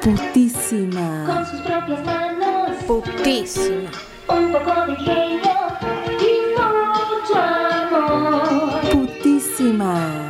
Putísima. con sus propias manos, Putísima. un poco de ingenio y mucho amor. Putísima.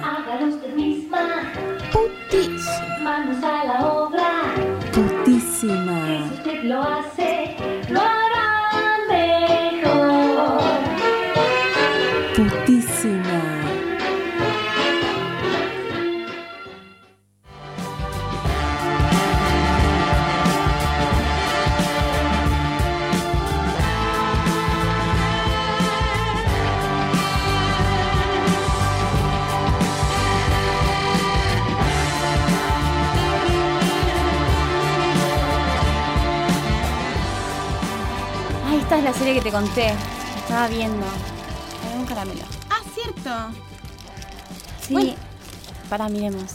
Esta es la serie que te conté. Estaba viendo. Un caramelo. Ah, cierto. Sí. Bueno. Para, miremos.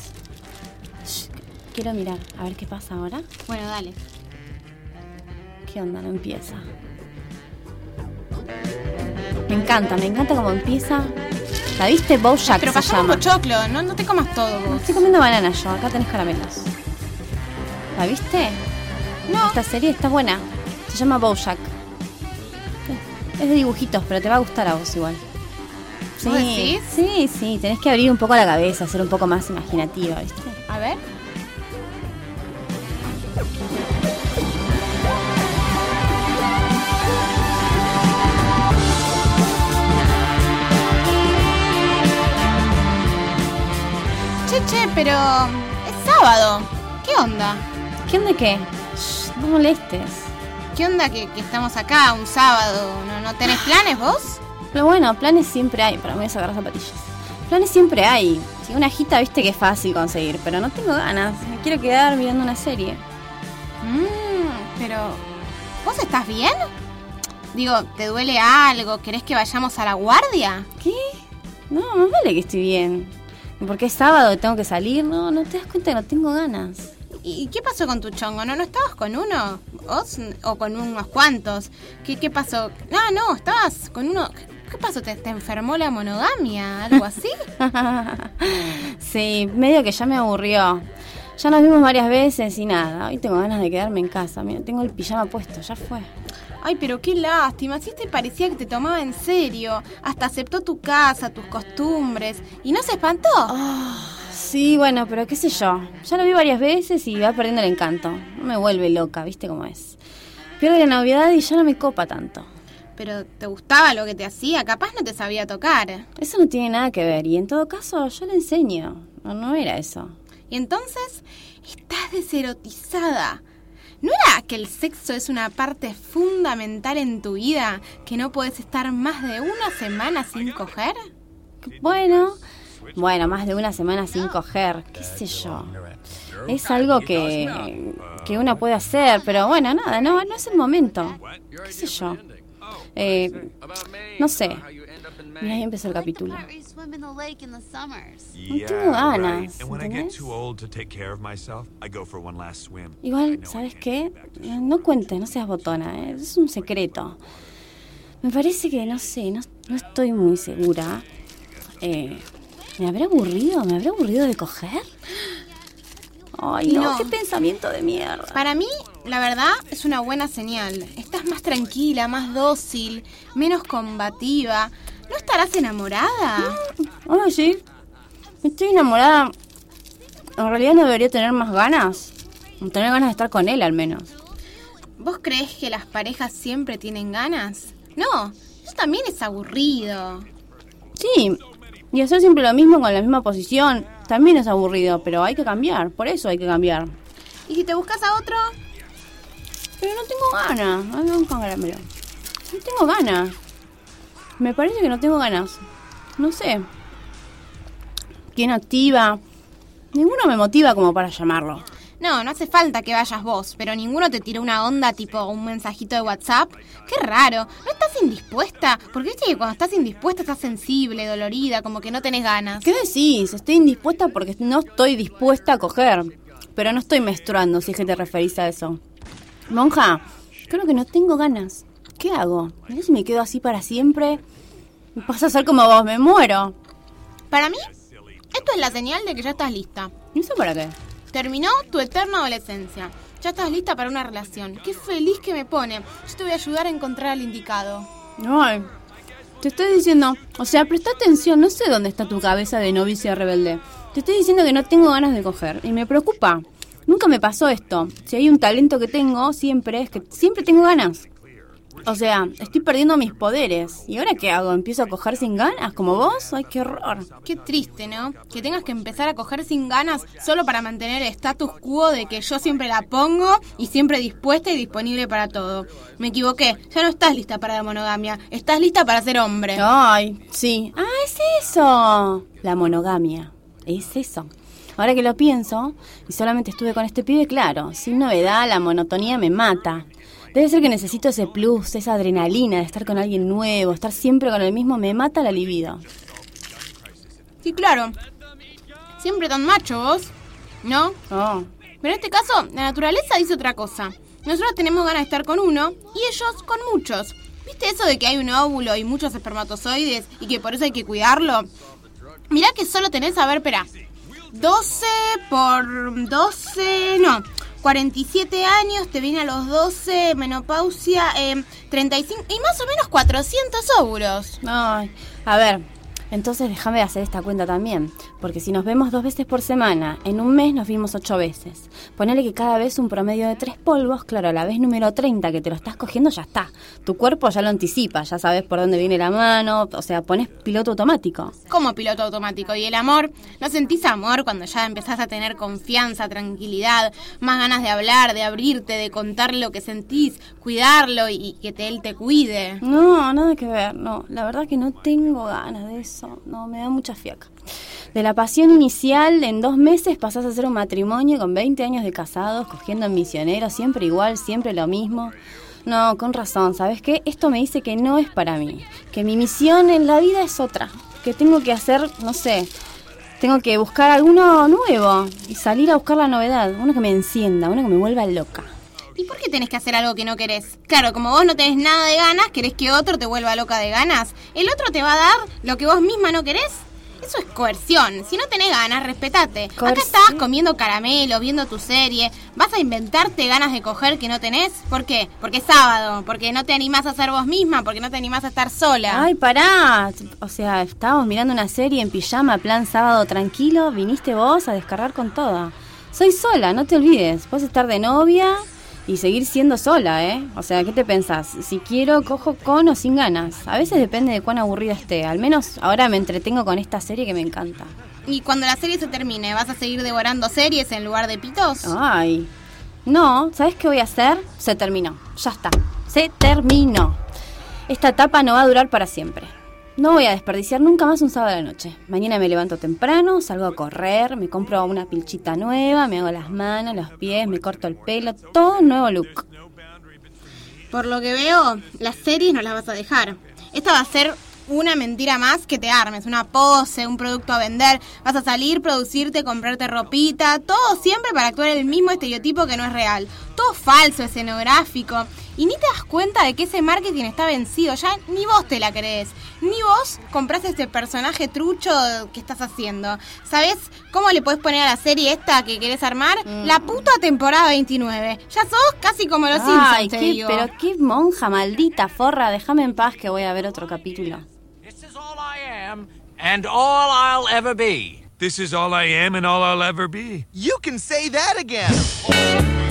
Shh, Quiero mirar. A ver qué pasa ahora. Bueno, dale. ¿Qué onda? No empieza. Me encanta, me encanta cómo empieza. ¿La viste? Bojack Pero se pasamos llama. pochoclo, no, no te comas todo vos. estoy comiendo banana yo. Acá tenés caramelos. ¿La viste? No. Esta serie está buena. Se llama Bojack. Es de dibujitos, pero te va a gustar a vos igual. Sí, sí, sí. Tenés que abrir un poco la cabeza, ser un poco más imaginativa, ¿viste? A ver. Che, che, pero es sábado. ¿Qué onda? ¿Qué onda qué? Shh, no molestes. ¿Qué onda que, que estamos acá un sábado? ¿No, ¿No tenés planes vos? Pero bueno, planes siempre hay. Para mí voy a sacar zapatillas. Planes siempre hay. Si una hijita, viste que es fácil conseguir, pero no tengo ganas. Me quiero quedar mirando una serie. Mmm, pero ¿vos estás bien? Digo, ¿te duele algo? ¿Querés que vayamos a la guardia? ¿Qué? No, más vale que estoy bien. ¿Y porque es sábado y tengo que salir? No, no te das cuenta que no tengo ganas. ¿Y qué pasó con tu chongo? ¿No, no estabas con uno? ¿Vos? ¿O con unos cuantos? ¿Qué, qué pasó? Ah, no, estabas con uno... ¿Qué- ¿Qué pasó? ¿Te, te enfermó la monogamia? ¿Algo así? sí, medio que ya me aburrió. Ya nos vimos varias veces y nada. Hoy tengo ganas de quedarme en casa. Mira, tengo el pijama puesto, ya fue. Ay, pero qué lástima. Si te parecía que te tomaba en serio. Hasta aceptó tu casa, tus costumbres. ¿Y no se espantó? Sí, bueno, pero qué sé yo. Ya lo vi varias veces y va perdiendo el encanto. No me vuelve loca, ¿viste cómo es? Pierde la novedad y ya no me copa tanto. Pero te gustaba lo que te hacía. Capaz no te sabía tocar. Eso no tiene nada que ver y en todo caso yo le enseño. No, no era eso. Y entonces estás deserotizada. ¿No era que el sexo es una parte fundamental en tu vida que no puedes estar más de una semana sin coger? Bueno, bueno, más de una semana sin coger, qué sé yo. Es algo que, que uno puede hacer, pero bueno, nada, no, no es el momento. ¿Qué sé yo? Eh, no sé. Mira, ahí empezó el capítulo. No tengo ganas, And when I get ¿entendés? too old to take care of myself, I go for one last swim. Igual, ¿sabes qué? No cuentes, no seas botona, ¿eh? es un secreto. Me parece que, no sé, no, no estoy muy segura. Eh, ¿Me habré aburrido? ¿Me habré aburrido de coger? Ay, no, No. qué pensamiento de mierda. Para mí, la verdad, es una buena señal. Estás más tranquila, más dócil, menos combativa. ¿No estarás enamorada? Ay, sí. Estoy enamorada. En realidad no debería tener más ganas. Tener ganas de estar con él, al menos. ¿Vos crees que las parejas siempre tienen ganas? No, eso también es aburrido. Sí, y hacer siempre lo mismo con la misma posición también es aburrido, pero hay que cambiar, por eso hay que cambiar. ¿Y si te buscas a otro? Pero no tengo ganas, ay, no. No tengo ganas. Me parece que no tengo ganas. No sé. ¿Quién activa? Ninguno me motiva como para llamarlo. No, no hace falta que vayas vos, pero ninguno te tiró una onda tipo un mensajito de WhatsApp. Qué raro, ¿no estás indispuesta? Porque viste que cuando estás indispuesta estás sensible, dolorida, como que no tenés ganas. ¿Qué decís? Estoy indispuesta porque no estoy dispuesta a coger. Pero no estoy menstruando, si es que te referís a eso. Monja, creo que no tengo ganas. ¿Qué hago? Mirá si me quedo así para siempre. Vas a ser como vos, me muero. Para mí, esto es la señal de que ya estás lista. ¿Y eso para qué? Terminó tu eterna adolescencia. ya estás lista para una relación. Qué feliz que me pone. Yo te voy a ayudar a encontrar al indicado. Ay, te estoy diciendo, o sea, presta atención, no sé dónde está tu cabeza de novicia rebelde. Te estoy diciendo que no tengo ganas de coger y me preocupa. Nunca me pasó esto. Si hay un talento que tengo, siempre es que siempre tengo ganas. O sea, estoy perdiendo mis poderes. ¿Y ahora qué hago? ¿Empiezo a coger sin ganas como vos? Ay, qué horror. Qué triste, ¿no? Que tengas que empezar a coger sin ganas solo para mantener el status quo de que yo siempre la pongo y siempre dispuesta y disponible para todo. Me equivoqué. Ya no estás lista para la monogamia. Estás lista para ser hombre. Ay, sí. Ah, es eso. La monogamia. Es eso. Ahora que lo pienso, y solamente estuve con este pibe, claro, sin novedad, la monotonía me mata. Debe ser que necesito ese plus, esa adrenalina de estar con alguien nuevo, estar siempre con el mismo, me mata la libido. Sí, claro. Siempre tan macho vos, ¿no? Oh, Pero en este caso, la naturaleza dice otra cosa. Nosotros tenemos ganas de estar con uno y ellos con muchos. ¿Viste eso de que hay un óvulo y muchos espermatozoides y que por eso hay que cuidarlo? Mirá que solo tenés, a ver, espera. 12 por 12, no. 47 años, te viene a los 12, menopausia, eh, 35 y más o menos 400 óvulos. Ay, a ver, entonces déjame hacer esta cuenta también, porque si nos vemos dos veces por semana, en un mes nos vimos ocho veces. Ponele que cada vez un promedio de tres polvos, claro, a la vez número 30 que te lo estás cogiendo ya está. Tu cuerpo ya lo anticipa, ya sabes por dónde viene la mano, o sea, pones piloto automático. Como piloto automático. ¿Y el amor? ¿No sentís amor cuando ya empezás a tener confianza, tranquilidad, más ganas de hablar, de abrirte, de contar lo que sentís, cuidarlo y, y que te- él te cuide? No, nada que ver, no, la verdad que no tengo ganas de eso, no, me da mucha fiaca. De la pasión inicial, en dos meses pasás a hacer un matrimonio con 20 años de casados, cogiendo en misioneros, siempre igual, siempre lo mismo. No, con razón, ¿sabes qué? Esto me dice que no es para mí, que mi misión en la vida es otra, que tengo que hacer, no sé, tengo que buscar alguno nuevo y salir a buscar la novedad, uno que me encienda, uno que me vuelva loca. ¿Y por qué tenés que hacer algo que no querés? Claro, como vos no tenés nada de ganas, querés que otro te vuelva loca de ganas. ¿El otro te va a dar lo que vos misma no querés? Eso es coerción. Si no tenés ganas, respetate. Acá estabas comiendo caramelo, viendo tu serie. ¿Vas a inventarte ganas de coger que no tenés? ¿Por qué? Porque es sábado, porque no te animás a ser vos misma, porque no te animás a estar sola. Ay, pará. O sea, estábamos mirando una serie en pijama, plan sábado tranquilo. Viniste vos a descargar con toda. Soy sola, no te olvides. Puedes estar de novia y seguir siendo sola, ¿eh? O sea, ¿qué te pensás? Si quiero, cojo con o sin ganas. A veces depende de cuán aburrida esté. Al menos ahora me entretengo con esta serie que me encanta. Y cuando la serie se termine, ¿vas a seguir devorando series en lugar de pitos? Ay. No, ¿sabes qué voy a hacer? Se terminó. Ya está. Se terminó. Esta etapa no va a durar para siempre. No voy a desperdiciar nunca más un sábado la noche. Mañana me levanto temprano, salgo a correr, me compro una pilchita nueva, me hago las manos, los pies, me corto el pelo, todo nuevo look. Por lo que veo, las series no las vas a dejar. Esta va a ser una mentira más que te armes, una pose, un producto a vender. Vas a salir, producirte, comprarte ropita, todo siempre para actuar el mismo estereotipo que no es real. Todo falso, escenográfico. Y ni te das cuenta de que ese marketing está vencido, ya ni vos te la crees. Ni vos compras este personaje trucho que estás haciendo. ¿Sabes cómo le podés poner a la serie esta que querés armar? La puta temporada 29. Ya sos casi como los Ay, Simpsons, te qué, digo. pero qué monja maldita, forra, déjame en paz que voy a ver otro capítulo. This is all I am and all I'll ever be. This is all I am and all I'll ever be. You can say that again.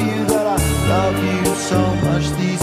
you that I love you so much these.